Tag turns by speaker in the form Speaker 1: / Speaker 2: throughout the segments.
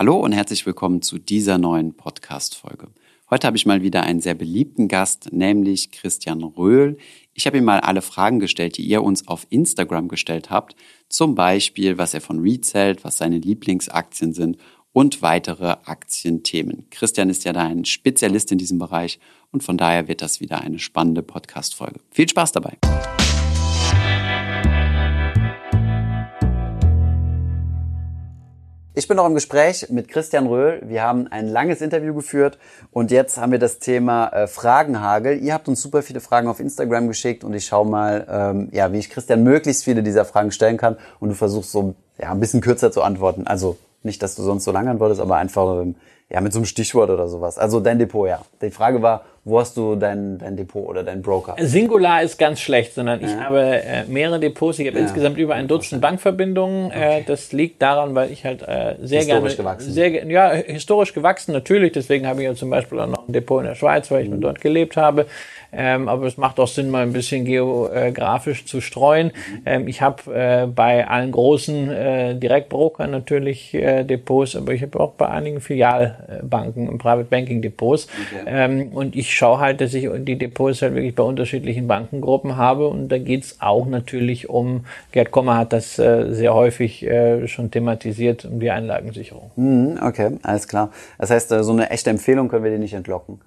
Speaker 1: Hallo und herzlich willkommen zu dieser neuen Podcast-Folge. Heute habe ich mal wieder einen sehr beliebten Gast, nämlich Christian Röhl. Ich habe ihm mal alle Fragen gestellt, die ihr uns auf Instagram gestellt habt. Zum Beispiel, was er von hält, was seine Lieblingsaktien sind und weitere Aktienthemen. Christian ist ja da ein Spezialist in diesem Bereich und von daher wird das wieder eine spannende Podcast-Folge. Viel Spaß dabei! Ich bin noch im Gespräch mit Christian Röhl. Wir haben ein langes Interview geführt und jetzt haben wir das Thema äh, Fragenhagel. Ihr habt uns super viele Fragen auf Instagram geschickt und ich schaue mal, ähm, ja, wie ich Christian möglichst viele dieser Fragen stellen kann und du versuchst so ja, ein bisschen kürzer zu antworten. Also nicht, dass du sonst so lange antwortest, aber einfach ähm, ja, mit so einem Stichwort oder sowas. Also dein Depot, ja. Die Frage war, wo hast du dein, dein Depot oder dein Broker?
Speaker 2: Singular ist ganz schlecht, sondern ich habe äh, mehrere Depots. Ich habe ja. insgesamt über ein Dutzend Bankverbindungen. Äh, okay. Äh, das liegt daran, weil ich halt äh, sehr historisch gerne... Gewachsen. Sehr, ja, historisch gewachsen natürlich. Deswegen habe ich ja zum Beispiel auch noch ein Depot in der Schweiz, weil ich mhm. dort gelebt habe. Ähm, aber es macht auch Sinn, mal ein bisschen geografisch zu streuen. Mhm. Ähm, ich habe äh, bei allen großen äh, Direktbrokern natürlich äh, Depots, aber ich habe auch bei einigen Filialbanken und Private Banking Depots. Okay. Ähm, und ich schaue halt, dass ich die Depots halt wirklich bei unterschiedlichen Bankengruppen habe. Und da geht's auch natürlich um, Gerd Kommer hat das äh, sehr häufig äh, schon thematisiert, um die Einlagensicherung.
Speaker 1: Mhm, okay, alles klar. Das heißt, äh, so eine echte Empfehlung können wir dir nicht entlocken.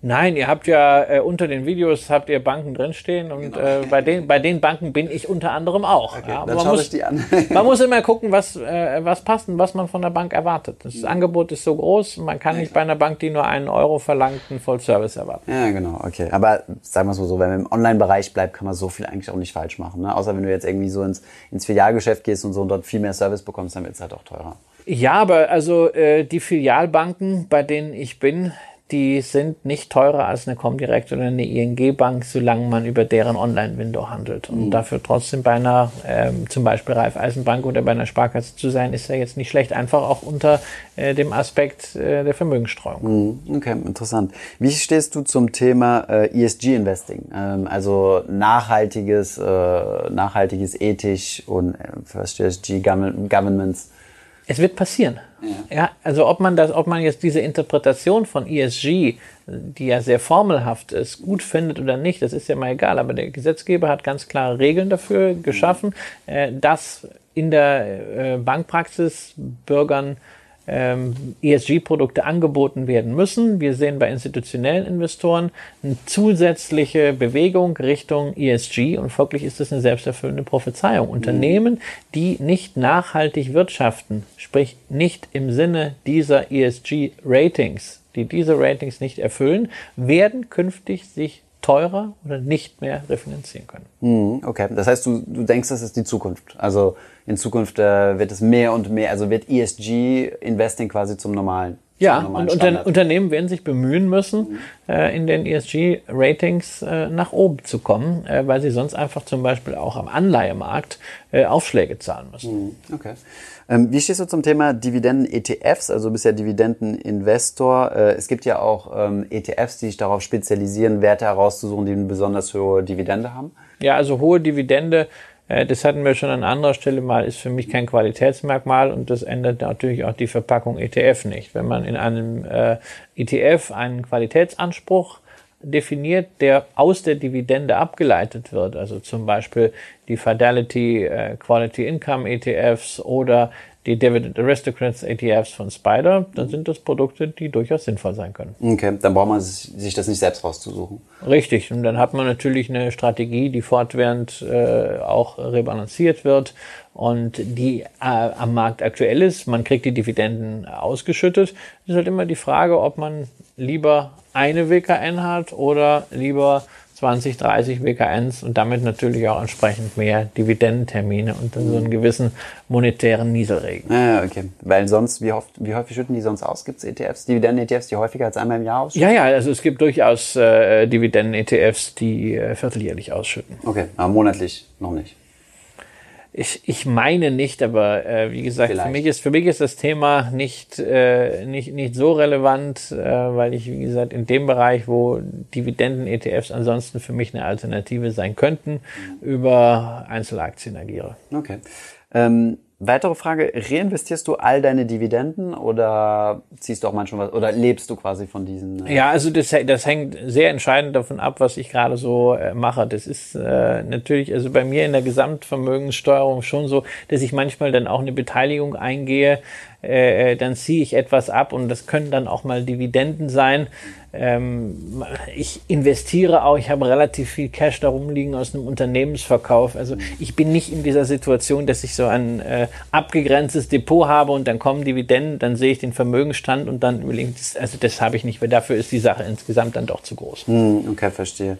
Speaker 2: Nein, ihr habt ja äh, unter den Videos habt ihr Banken drinstehen und genau. äh, bei den bei den Banken bin ich unter anderem auch. Okay, ja,
Speaker 1: man muss,
Speaker 2: man muss immer gucken, was äh, was passt und was man von der Bank erwartet. Das mhm. Angebot ist so groß, man kann ja, nicht bei einer Bank, die nur einen Euro verlangt, einen Vollservice erwarten.
Speaker 1: Ja, genau, okay. Aber sagen wir es mal so, wenn man im Online-Bereich bleibt, kann man so viel eigentlich auch nicht falsch machen. Ne? Außer wenn du jetzt irgendwie so ins, ins Filialgeschäft gehst und so und dort viel mehr Service bekommst, dann wird es halt auch teurer.
Speaker 2: Ja, aber also äh, die Filialbanken, bei denen ich bin, die sind nicht teurer als eine Comdirect oder eine ING-Bank, solange man über deren Online-Window handelt. Und mhm. dafür trotzdem bei einer ähm, zum Beispiel Raiffeisenbank oder bei einer Sparkasse zu sein, ist ja jetzt nicht schlecht. Einfach auch unter äh, dem Aspekt äh, der Vermögensstreuung.
Speaker 1: Mhm. Okay, interessant. Wie stehst du zum Thema äh, ESG-Investing? Ähm, also nachhaltiges, äh, nachhaltiges ethisch und äh, First ESG Governments?
Speaker 2: Es wird passieren. Ja. ja. also ob man das, ob man jetzt diese Interpretation von ESG, die ja sehr formelhaft ist, gut findet oder nicht, das ist ja mal egal. Aber der Gesetzgeber hat ganz klare Regeln dafür geschaffen, mhm. dass in der äh, Bankpraxis Bürgern ähm, ESG-Produkte angeboten werden müssen. Wir sehen bei institutionellen Investoren eine zusätzliche Bewegung Richtung ESG und folglich ist das eine selbsterfüllende Prophezeiung. Unternehmen, die nicht nachhaltig wirtschaften, sprich nicht im Sinne dieser ESG-Ratings, die diese Ratings nicht erfüllen, werden künftig sich teurer oder nicht mehr refinanzieren können.
Speaker 1: Mhm, okay, das heißt, du, du denkst, das ist die Zukunft. Also in Zukunft äh, wird es mehr und mehr, also wird ESG-Investing quasi zum normalen.
Speaker 2: Ja, und Unter Unternehmen werden sich bemühen müssen, mhm. äh, in den ESG-Ratings äh, nach oben zu kommen, äh, weil sie sonst einfach zum Beispiel auch am Anleihemarkt äh, Aufschläge zahlen müssen.
Speaker 1: Mhm. Okay. Ähm, wie stehst du zum Thema Dividenden-ETFs? Also du bist ja Dividendeninvestor. Äh, es gibt ja auch ähm, ETFs, die sich darauf spezialisieren, Werte herauszusuchen, die eine besonders hohe Dividende haben.
Speaker 2: Ja, also hohe Dividende das hatten wir schon an anderer Stelle mal, ist für mich kein Qualitätsmerkmal und das ändert natürlich auch die Verpackung ETF nicht. Wenn man in einem äh, ETF einen Qualitätsanspruch definiert, der aus der Dividende abgeleitet wird, also zum Beispiel die Fidelity äh, Quality Income ETFs oder die Dividend Aristocrats ETFs von Spider, dann sind das Produkte, die durchaus sinnvoll sein können.
Speaker 1: Okay, dann braucht man sich das nicht selbst rauszusuchen.
Speaker 2: Richtig, und dann hat man natürlich eine Strategie, die fortwährend äh, auch rebalanciert wird und die äh, am Markt aktuell ist. Man kriegt die Dividenden ausgeschüttet. Es ist halt immer die Frage, ob man lieber eine WKN hat oder lieber 20, 30 WKNs und damit natürlich auch entsprechend mehr Dividendentermine und dann so einen gewissen monetären Nieselregen.
Speaker 1: Ja, okay. Weil sonst, wie, oft, wie häufig schütten die sonst aus? Gibt es ETFs, Dividenden-ETFs, die häufiger als einmal im Jahr ausschütten?
Speaker 2: Ja, ja, also es gibt durchaus äh, Dividenden-ETFs, die äh, vierteljährlich ausschütten.
Speaker 1: Okay, aber monatlich noch nicht.
Speaker 2: Ich, ich meine nicht, aber äh, wie gesagt, für mich, ist, für mich ist das Thema nicht, äh, nicht, nicht so relevant, äh, weil ich, wie gesagt, in dem Bereich, wo Dividenden-ETFs ansonsten für mich eine Alternative sein könnten, mhm. über Einzelaktien agiere.
Speaker 1: Okay. Ähm weitere Frage, reinvestierst du all deine Dividenden oder ziehst du auch manchmal was oder lebst du quasi von diesen?
Speaker 2: Äh ja, also das, das hängt sehr entscheidend davon ab, was ich gerade so äh, mache. Das ist äh, natürlich, also bei mir in der Gesamtvermögenssteuerung schon so, dass ich manchmal dann auch eine Beteiligung eingehe, äh, äh, dann ziehe ich etwas ab und das können dann auch mal Dividenden sein. Ähm, ich investiere auch, ich habe relativ viel Cash darum liegen aus einem Unternehmensverkauf. Also ich bin nicht in dieser Situation, dass ich so ein äh, abgegrenztes Depot habe und dann kommen Dividenden, dann sehe ich den Vermögensstand und dann überlege ich, also das habe ich nicht, weil dafür ist die Sache insgesamt dann doch zu groß.
Speaker 1: Hm, okay, verstehe.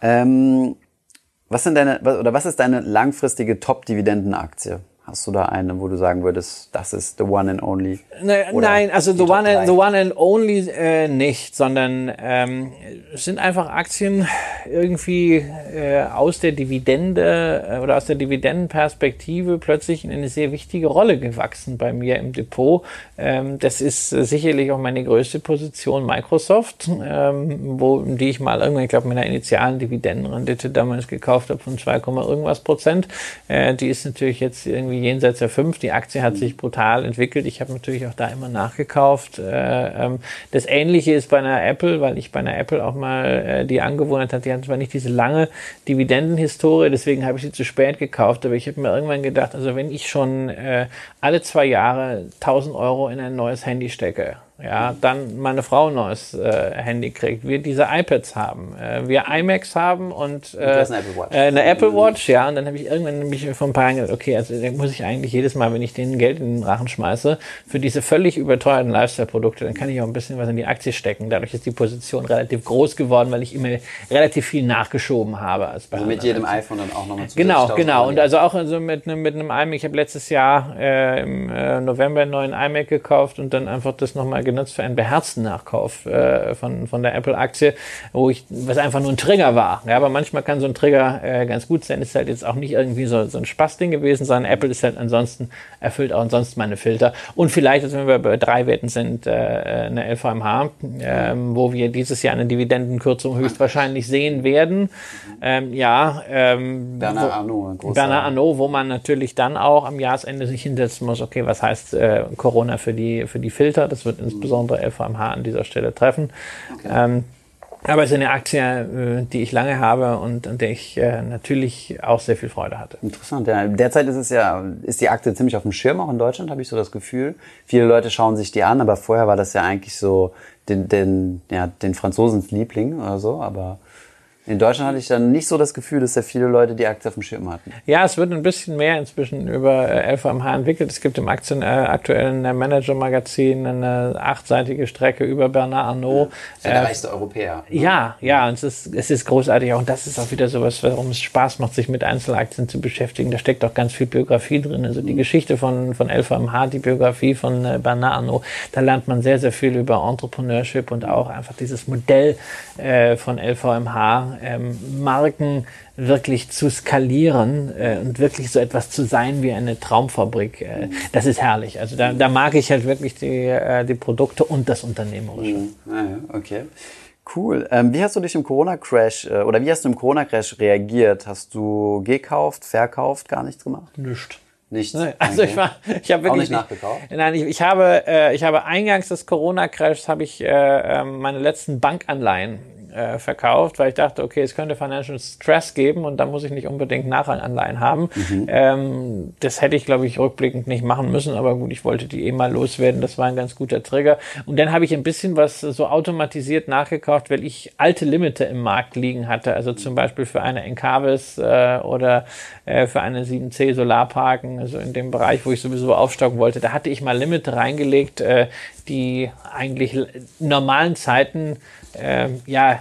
Speaker 1: Ähm, was sind deine, oder was ist deine langfristige Top-Dividendenaktie? Hast du da eine, wo du sagen würdest, das ist the one and only?
Speaker 2: Ne, nein, also the one, and, the one and only äh, nicht, sondern ähm, es sind einfach Aktien irgendwie äh, aus der Dividende äh, oder aus der Dividendenperspektive plötzlich in eine sehr wichtige Rolle gewachsen bei mir im Depot. Ähm, das ist äh, sicherlich auch meine größte Position Microsoft, ähm, wo die ich mal irgendwann, ich glaube, mit einer initialen Dividendenrendite damals gekauft habe von 2, irgendwas Prozent. Äh, die ist natürlich jetzt irgendwie irgendwie jenseits der 5. Die Aktie hat sich brutal entwickelt. Ich habe natürlich auch da immer nachgekauft. Äh, ähm, das Ähnliche ist bei einer Apple, weil ich bei einer Apple auch mal äh, die Angewohnheit hatte, die hat zwar nicht diese lange Dividendenhistorie, deswegen habe ich sie zu spät gekauft, aber ich habe mir irgendwann gedacht, also wenn ich schon äh, alle zwei Jahre 1000 Euro in ein neues Handy stecke, ja, dann meine Frau ein neues äh, Handy kriegt, wir diese iPads haben, äh, wir iMacs haben und äh, eine Apple Watch. Äh, eine Apple Watch, ja, und dann habe ich irgendwann nämlich vor ein paar Jahren gedacht, okay, also da muss ich eigentlich jedes Mal, wenn ich denen Geld in den Rachen schmeiße, für diese völlig überteuerten Lifestyle-Produkte, dann kann ich auch ein bisschen was in die Aktie stecken. Dadurch ist die Position relativ groß geworden, weil ich immer relativ viel nachgeschoben habe. Als
Speaker 1: bei also mit jedem iPhone dann auch nochmal
Speaker 2: Genau, genau. Und also auch also mit, mit einem iMac, ich habe letztes Jahr äh, im äh, November einen neuen iMac gekauft und dann einfach das nochmal genutzt für einen beherzten Nachkauf äh, von, von der Apple-Aktie, wo ich, was einfach nur ein Trigger war. Ja, aber manchmal kann so ein Trigger äh, ganz gut sein. Ist halt jetzt auch nicht irgendwie so, so ein Spaßding gewesen, sondern Apple ist halt ansonsten, erfüllt auch ansonsten meine Filter. Und vielleicht, also wenn wir bei drei Werten sind, äh, eine LVMH, äh, wo wir dieses Jahr eine Dividendenkürzung höchstwahrscheinlich sehen werden. Ähm, ja, ähm,
Speaker 1: Bernard Arnault.
Speaker 2: Bernard Arnault, wo man natürlich dann auch am Jahresende sich hinsetzen muss, okay, was heißt äh, Corona für die, für die Filter? Das wird insbesondere LVMH an dieser Stelle treffen. Okay. Ähm, aber es ist eine Aktie, äh, die ich lange habe und an der ich äh, natürlich auch sehr viel Freude hatte.
Speaker 1: Interessant, ja. Derzeit ist es ja, ist die Aktie ziemlich auf dem Schirm, auch in Deutschland, habe ich so das Gefühl. Viele Leute schauen sich die an, aber vorher war das ja eigentlich so den, den, ja, den Franzosens Liebling oder so, aber in Deutschland hatte ich dann nicht so das Gefühl, dass ja viele Leute die Aktie auf dem Schirm hatten.
Speaker 2: Ja, es wird ein bisschen mehr inzwischen über äh, LVMH entwickelt. Es gibt im Aktien, äh, aktuellen äh, Manager-Magazin eine achtseitige Strecke über Bernard Arnault.
Speaker 1: Ja, der äh, reichste Europäer.
Speaker 2: Ne? Ja, ja, und es ist, es ist großartig. Und das ist auch wieder sowas, warum es Spaß macht, sich mit Einzelaktien zu beschäftigen. Da steckt auch ganz viel Biografie drin. Also die mhm. Geschichte von, von LVMH, die Biografie von äh, Bernard Arnault, da lernt man sehr, sehr viel über Entrepreneurship und auch einfach dieses Modell äh, von LVMH ähm, Marken wirklich zu skalieren äh, und wirklich so etwas zu sein wie eine Traumfabrik, äh, das ist herrlich. Also da, da mag ich halt wirklich die, äh, die Produkte und das Unternehmerische. Mhm.
Speaker 1: Ah, ja, okay. Cool. Ähm, wie hast du dich im Corona-Crash äh, oder wie hast du im Corona-Crash reagiert? Hast du gekauft, verkauft, gar nichts gemacht?
Speaker 2: Nichts.
Speaker 1: Nichts.
Speaker 2: Also okay. ich war, ich habe wirklich
Speaker 1: Auch nicht nachgekauft.
Speaker 2: Nein, ich, ich habe, äh, ich habe eingangs des Corona-Crashs habe ich äh, ähm, meine letzten Bankanleihen äh, verkauft, weil ich dachte, okay, es könnte Financial Stress geben und da muss ich nicht unbedingt Nachranganleihen haben. Mhm. Ähm, das hätte ich, glaube ich, rückblickend nicht machen müssen, aber gut, ich wollte die eh mal loswerden. Das war ein ganz guter Trigger. Und dann habe ich ein bisschen was so automatisiert nachgekauft, weil ich alte Limite im Markt liegen hatte. Also zum Beispiel für eine Encarvis äh, oder äh, für eine 7C Solarparken, also in dem Bereich, wo ich sowieso aufstocken wollte. Da hatte ich mal Limite reingelegt, äh, die eigentlich normalen Zeiten äh, ja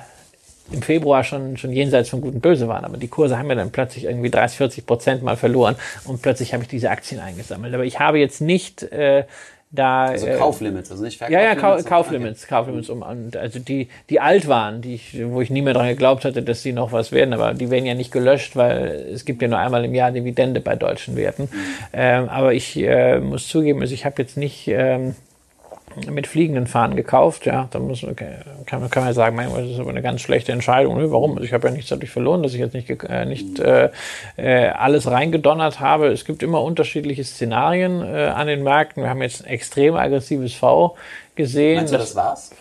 Speaker 2: im Februar schon, schon jenseits von Gut und Böse waren. Aber die Kurse haben ja dann plötzlich irgendwie 30, 40 Prozent mal verloren und plötzlich habe ich diese Aktien eingesammelt. Aber ich habe jetzt nicht äh, da.
Speaker 1: Also äh, Kauflimits, also nicht
Speaker 2: Verkauflimits. Ja, ja, Kau Kauflimits. Kauflimits um und also die, die alt waren, die ich, wo ich nie mehr dran geglaubt hatte, dass die noch was werden, aber die werden ja nicht gelöscht, weil es gibt ja nur einmal im Jahr Dividende bei deutschen Werten. Mhm. Ähm, aber ich äh, muss zugeben, also ich habe jetzt nicht. Ähm, mit fliegenden Fahnen gekauft. Ja, da muss, kann, kann man sagen, mein, das ist aber eine ganz schlechte Entscheidung. Warum? Also ich habe ja nichts dadurch verloren, dass ich jetzt nicht, äh, nicht äh, äh, alles reingedonnert habe. Es gibt immer unterschiedliche Szenarien äh, an den Märkten. Wir haben jetzt ein extrem aggressives V gesehen.
Speaker 1: Meinst du, das war's?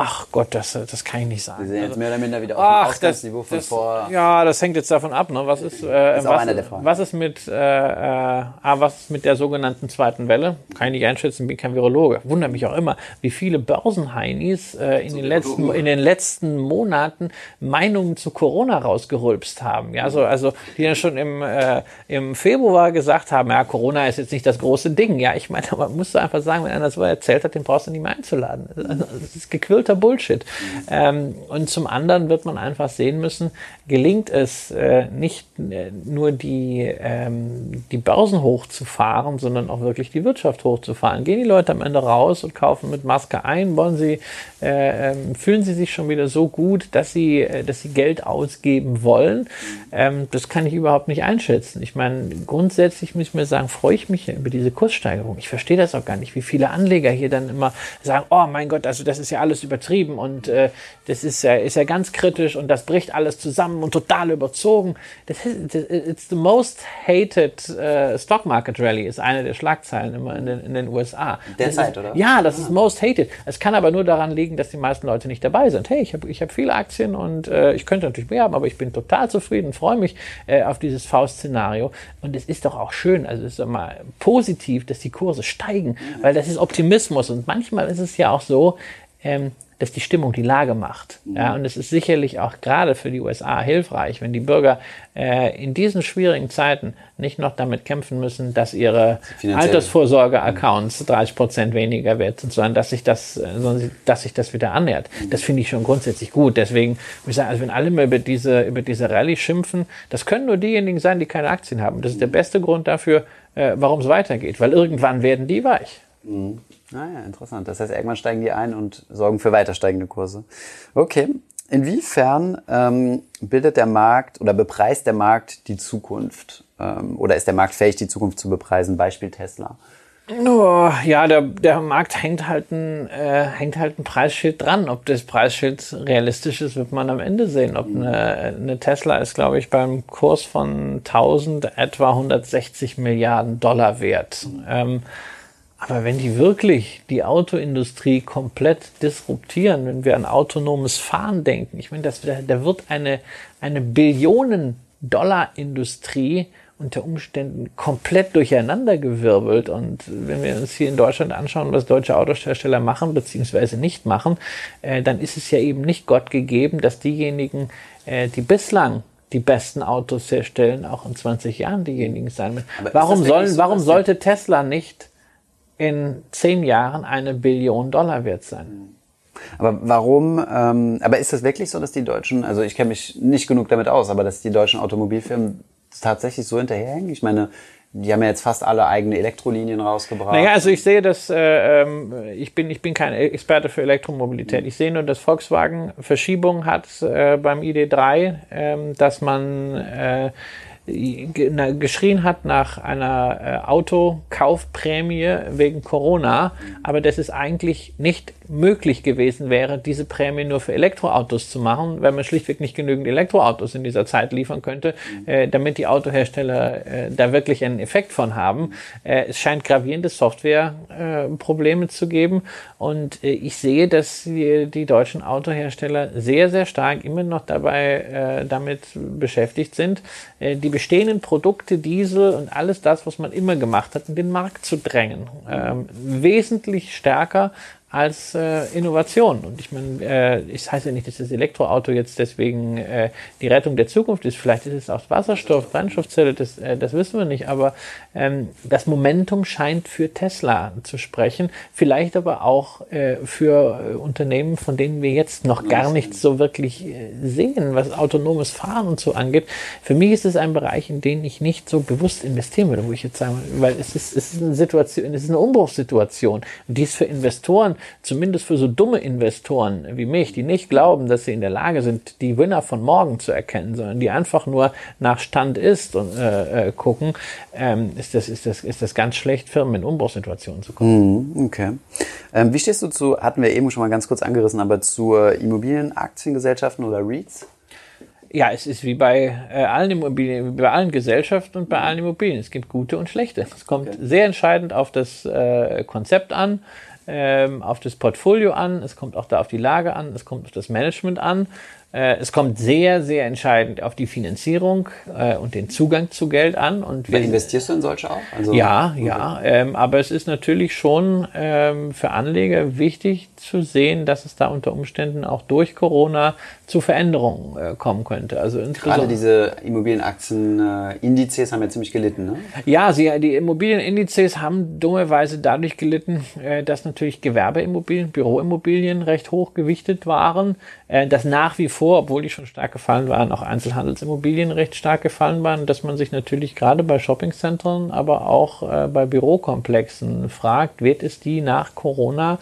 Speaker 2: Ach Gott, das, das kann ich nicht sagen.
Speaker 1: Wir sind jetzt also, mehr oder minder wieder
Speaker 2: auf dem ach, Ausgangsniveau von das, vor. Ja, das hängt jetzt davon ab. Ne? Was ist, äh, ist was, was, ist mit, äh, äh, ah, was ist mit der sogenannten zweiten Welle? Kann ich nicht einschätzen, bin kein Virologe. Wundert mich auch immer, wie viele Börsenheinis äh, in, den letzten, in den letzten Monaten Meinungen zu Corona rausgerülpst haben. Ja, also, also die dann schon im, äh, im Februar gesagt haben, ja, Corona ist jetzt nicht das große Ding. Ja, ich meine, man muss einfach sagen, wenn einer so erzählt hat, den brauchst du nicht mehr einzuladen. Also, das ist gequillt absoluter Bullshit. Ähm, und zum anderen wird man einfach sehen müssen, gelingt es äh, nicht äh, nur die, ähm, die Börsen hochzufahren, sondern auch wirklich die Wirtschaft hochzufahren. Gehen die Leute am Ende raus und kaufen mit Maske ein? Wollen sie, äh, ähm, fühlen sie sich schon wieder so gut, dass sie, äh, dass sie Geld ausgeben wollen? Ähm, das kann ich überhaupt nicht einschätzen. Ich meine, grundsätzlich muss ich mir sagen, freue ich mich über diese Kurssteigerung. Ich verstehe das auch gar nicht, wie viele Anleger hier dann immer sagen, oh mein Gott, also das ist ja alles übertrieben und äh, das ist ja, ist ja ganz kritisch und das bricht alles zusammen und total überzogen. Das ist, it's the most hated uh, Stock Market Rally ist eine der Schlagzeilen immer in den, in den USA.
Speaker 1: Derzeit, oder?
Speaker 2: Ja, das ist most hated. Es kann aber nur daran liegen, dass die meisten Leute nicht dabei sind. Hey, ich habe ich hab viele Aktien und äh, ich könnte natürlich mehr haben, aber ich bin total zufrieden, freue mich äh, auf dieses V-Szenario. Und es ist doch auch schön, also es ist immer positiv, dass die Kurse steigen, weil das ist Optimismus. Und manchmal ist es ja auch so, ähm, dass die Stimmung die Lage macht. Mhm. Ja, und es ist sicherlich auch gerade für die USA hilfreich, wenn die Bürger äh, in diesen schwierigen Zeiten nicht noch damit kämpfen müssen, dass ihre Altersvorsorge-Accounts 30 Prozent weniger wert sind, sondern dass sich das, äh, dass sich das wieder annähert. Mhm. Das finde ich schon grundsätzlich gut. Deswegen würde ich sagen, also wenn alle mal über diese, über diese Rallye schimpfen, das können nur diejenigen sein, die keine Aktien haben. Das ist der beste Grund dafür, äh, warum es weitergeht, weil irgendwann werden die weich.
Speaker 1: Mhm. Ah ja, interessant. Das heißt, irgendwann steigen die ein und sorgen für weiter steigende Kurse. Okay. Inwiefern ähm, bildet der Markt oder bepreist der Markt die Zukunft? Ähm, oder ist der Markt fähig, die Zukunft zu bepreisen? Beispiel Tesla.
Speaker 2: Oh, ja, der, der Markt hängt halt, ein, äh, hängt halt ein Preisschild dran. Ob das Preisschild realistisch ist, wird man am Ende sehen. Ob eine, eine Tesla ist, glaube ich, beim Kurs von 1000 etwa 160 Milliarden Dollar wert. Ähm, aber wenn die wirklich die Autoindustrie komplett disruptieren, wenn wir an autonomes Fahren denken, ich meine, das, da wird eine, eine Billionen-Dollar-Industrie unter Umständen komplett durcheinandergewirbelt. Und wenn wir uns hier in Deutschland anschauen, was deutsche Autohersteller machen bzw. nicht machen, äh, dann ist es ja eben nicht Gott gegeben, dass diejenigen, äh, die bislang die besten Autos herstellen, auch in 20 Jahren diejenigen sein werden. Warum, sollen, warum sollte Tesla nicht in zehn Jahren eine Billion Dollar wert sein.
Speaker 1: Aber warum, ähm, aber ist das wirklich so, dass die Deutschen, also ich kenne mich nicht genug damit aus, aber dass die deutschen Automobilfirmen tatsächlich so hinterherhängen? Ich meine, die haben ja jetzt fast alle eigene Elektrolinien rausgebracht.
Speaker 2: Naja, also ich sehe das, äh, ähm, ich, bin, ich bin kein Experte für Elektromobilität. Ich sehe nur, dass Volkswagen Verschiebung hat äh, beim ID3, äh, dass man äh, geschrien hat nach einer äh, Autokaufprämie wegen Corona, aber dass es eigentlich nicht möglich gewesen wäre, diese Prämie nur für Elektroautos zu machen, weil man schlichtweg nicht genügend Elektroautos in dieser Zeit liefern könnte, äh, damit die Autohersteller äh, da wirklich einen Effekt von haben. Äh, es scheint gravierende Softwareprobleme äh, zu geben und äh, ich sehe, dass die, die, deutschen Autohersteller sehr, sehr stark immer noch dabei damit beschäftigt sind, die bestehenden Produkte, Diesel und alles das, was man immer gemacht hat, in den Markt zu drängen. Ähm, wesentlich stärker als äh, Innovation. Und ich meine, äh, es heißt ja nicht, dass das Elektroauto jetzt deswegen äh, die Rettung der Zukunft ist. Vielleicht ist es auch Wasserstoff, Brennstoffzelle, das, äh, das wissen wir nicht. Aber ähm, das Momentum scheint für Tesla zu sprechen. Vielleicht aber auch äh, für äh, Unternehmen, von denen wir jetzt noch gar nicht so wirklich äh, sehen, was autonomes Fahren und so angeht. Für mich ist es ein Bereich, in den ich nicht so bewusst investieren würde, wo ich jetzt sagen, weil es ist, es ist eine Situation, es ist eine Umbruchssituation. Und die ist für Investoren zumindest für so dumme Investoren wie mich, die nicht glauben, dass sie in der Lage sind, die Winner von morgen zu erkennen, sondern die einfach nur nach Stand ist und äh, äh, gucken, ähm, ist, das, ist, das, ist das ganz schlecht, Firmen in Umbruchssituationen zu kommen.
Speaker 1: Mhm, okay. Ähm, wie stehst du zu, hatten wir eben schon mal ganz kurz angerissen, aber zu Immobilienaktiengesellschaften oder REITs?
Speaker 2: Ja, es ist wie bei äh, allen Immobilien, bei allen Gesellschaften und bei allen Immobilien. Es gibt gute und schlechte. Es kommt okay. sehr entscheidend auf das äh, Konzept an, ähm, auf das Portfolio an, es kommt auch da auf die Lage an, es kommt auf das Management an. Äh, es kommt sehr, sehr entscheidend auf die Finanzierung äh, und den Zugang zu Geld an. Und
Speaker 1: wir, investierst du in solche auch?
Speaker 2: Also, ja, okay. ja. Ähm, aber es ist natürlich schon ähm, für Anleger wichtig zu sehen, dass es da unter Umständen auch durch Corona zu Veränderungen äh, kommen könnte. Also
Speaker 1: Gerade diese Immobilienaktien-Indizes haben ja ziemlich gelitten, ne?
Speaker 2: Ja, sie, die Immobilienindizes haben dummerweise dadurch gelitten, äh, dass natürlich Gewerbeimmobilien, Büroimmobilien recht hoch gewichtet waren, äh, dass nach wie vor, obwohl die schon stark gefallen waren, auch Einzelhandelsimmobilien recht stark gefallen waren, dass man sich natürlich gerade bei Shoppingzentren, aber auch äh, bei Bürokomplexen fragt, wird es die nach Corona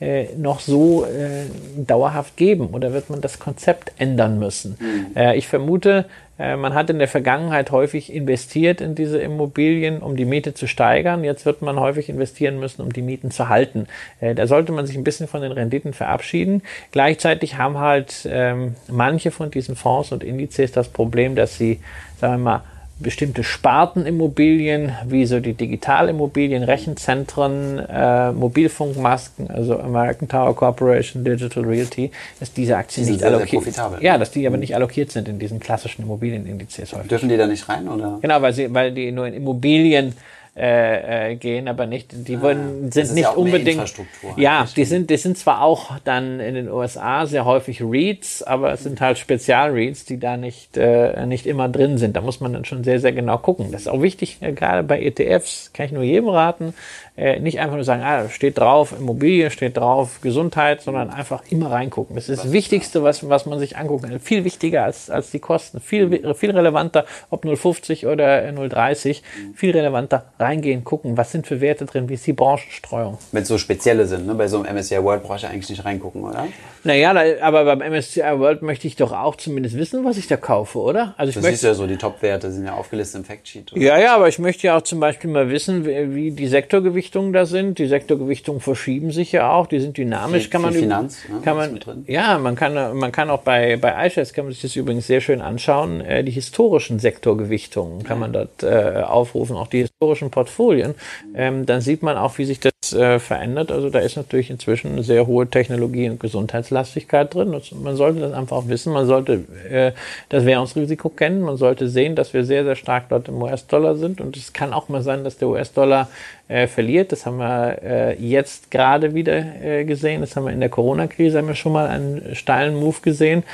Speaker 2: äh, noch so äh, dauerhaft geben oder wird man das Konzept ändern müssen? Mhm. Äh, ich vermute, äh, man hat in der Vergangenheit häufig investiert in diese Immobilien, um die Miete zu steigern. Jetzt wird man häufig investieren müssen, um die Mieten zu halten. Äh, da sollte man sich ein bisschen von den Renditen verabschieden. Gleichzeitig haben halt ähm, manche von diesen Fonds und Indizes das Problem, dass sie, sagen wir mal, bestimmte Spartenimmobilien, wie so die Digitalimmobilien, Rechenzentren, äh, Mobilfunkmasken, also American Tower Corporation, Digital Realty, dass diese Aktien die nicht allokiert sind. Ja, dass die aber nicht allokiert sind in diesen klassischen Immobilienindizes
Speaker 1: häufig. Dürfen die da nicht rein, oder?
Speaker 2: Genau, weil sie, weil die nur in Immobilien äh, äh, gehen, aber nicht, die ah, wollen, sind nicht ja unbedingt. Ja, die sind, die sind zwar auch dann in den USA sehr häufig Reads, aber es sind halt Spezial-Reads, die da nicht, äh, nicht immer drin sind. Da muss man dann schon sehr, sehr genau gucken. Das ist auch wichtig, äh, gerade bei ETFs, kann ich nur jedem raten, äh, nicht einfach nur sagen, ah, steht drauf, Immobilie steht drauf, Gesundheit, sondern einfach immer reingucken. Das ist das Wichtigste, was, was man sich angucken kann. Viel wichtiger als, als die Kosten. Viel, viel relevanter, ob 0,50 oder 0,30, viel relevanter reingehen, gucken, was sind für Werte drin, wie ist die Branchenstreuung.
Speaker 1: Wenn es so spezielle sind, ne? bei so einem MSCI World brauche ich eigentlich nicht reingucken, oder?
Speaker 2: Naja, aber beim MSCI World möchte ich doch auch zumindest wissen, was ich da kaufe, oder?
Speaker 1: Also ich das ist ja so, die Top-Werte sind ja aufgelistet im Factsheet.
Speaker 2: Oder? Ja, ja, aber ich möchte ja auch zum Beispiel mal wissen, wie, wie die Sektorgewichtungen da sind. Die Sektorgewichtungen verschieben sich ja auch, die sind dynamisch.
Speaker 1: Viel, kann man, Finanz,
Speaker 2: ne? kann man, ja, man kann, man kann auch bei, bei iShares kann man sich das übrigens sehr schön anschauen. Äh, die historischen Sektorgewichtungen kann man dort äh, aufrufen, auch die historischen Portfolien. Ähm, dann sieht man auch, wie sich das äh, verändert. Also da ist natürlich inzwischen eine sehr hohe Technologie- und Gesundheitslastigkeit drin. Und man sollte das einfach wissen. Man sollte äh, das Währungsrisiko kennen. Man sollte sehen, dass wir sehr, sehr stark dort im US-Dollar sind. Und es kann auch mal sein, dass der US-Dollar äh, verliert. Das haben wir äh, jetzt gerade wieder äh, gesehen. Das haben wir in der Corona-Krise haben wir schon mal einen steilen Move gesehen.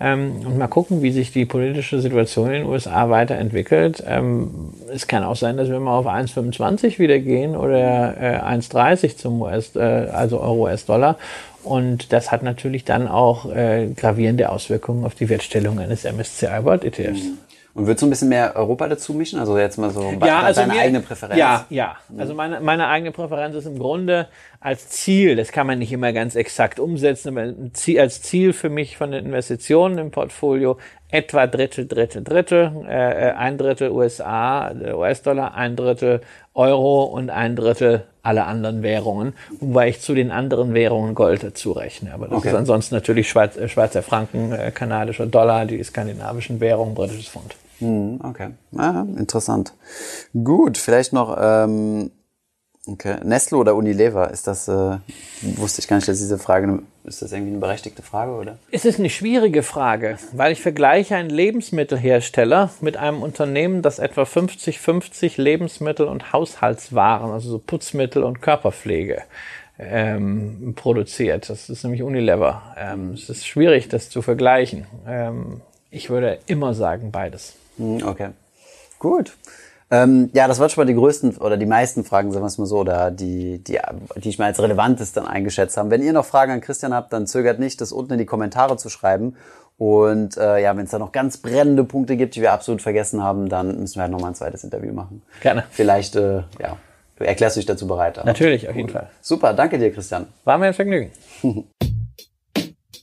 Speaker 2: Ähm, und mal gucken, wie sich die politische Situation in den USA weiterentwickelt. Ähm, es kann auch sein, dass wir mal auf 1,25 wieder gehen oder äh, 1,30 zum US, äh, also Euro-US-Dollar. Und das hat natürlich dann auch äh, gravierende Auswirkungen auf die Wertstellung eines MSCI World ETFs. Mhm.
Speaker 1: Und würdest du ein bisschen mehr Europa dazu mischen? Also jetzt mal so ja, also deine mir, eigene Präferenz?
Speaker 2: Ja, ja. Also meine, meine eigene Präferenz ist im Grunde als Ziel, das kann man nicht immer ganz exakt umsetzen, aber als Ziel für mich von den Investitionen im Portfolio etwa Drittel, Drittel, Drittel, äh, äh ein Drittel USA, äh, US-Dollar, ein Drittel Euro und ein Drittel alle anderen Währungen, wobei ich zu den anderen Währungen Gold dazu rechne. Aber das okay. ist ansonsten natürlich Schweiz, äh, Schweizer Franken, äh, kanadischer Dollar, die skandinavischen Währungen, britisches Pfund.
Speaker 1: Hm, okay, ah, interessant. Gut, vielleicht noch ähm, okay. Nestle oder Unilever, ist das, äh, wusste ich gar nicht, dass diese Frage, ist das irgendwie eine berechtigte Frage, oder?
Speaker 2: Es ist eine schwierige Frage, weil ich vergleiche einen Lebensmittelhersteller mit einem Unternehmen, das etwa 50-50 Lebensmittel und Haushaltswaren, also so Putzmittel und Körperpflege ähm, produziert. Das ist nämlich Unilever. Ähm, es ist schwierig, das zu vergleichen. Ähm, ich würde immer sagen, beides.
Speaker 1: Hm, okay. Gut. Ähm, ja, das waren schon mal die größten oder die meisten Fragen, sagen wir es mal so, oder die, die, die ich mal als relevantest dann eingeschätzt habe. Wenn ihr noch Fragen an Christian habt, dann zögert nicht, das unten in die Kommentare zu schreiben. Und äh, ja, wenn es da noch ganz brennende Punkte gibt, die wir absolut vergessen haben, dann müssen wir halt nochmal ein zweites Interview machen.
Speaker 2: Gerne.
Speaker 1: Vielleicht, äh, ja, erklärst du dich dazu bereit?
Speaker 2: Natürlich, auf jeden Fall.
Speaker 1: Super, danke dir, Christian.
Speaker 2: War mir ein Vergnügen.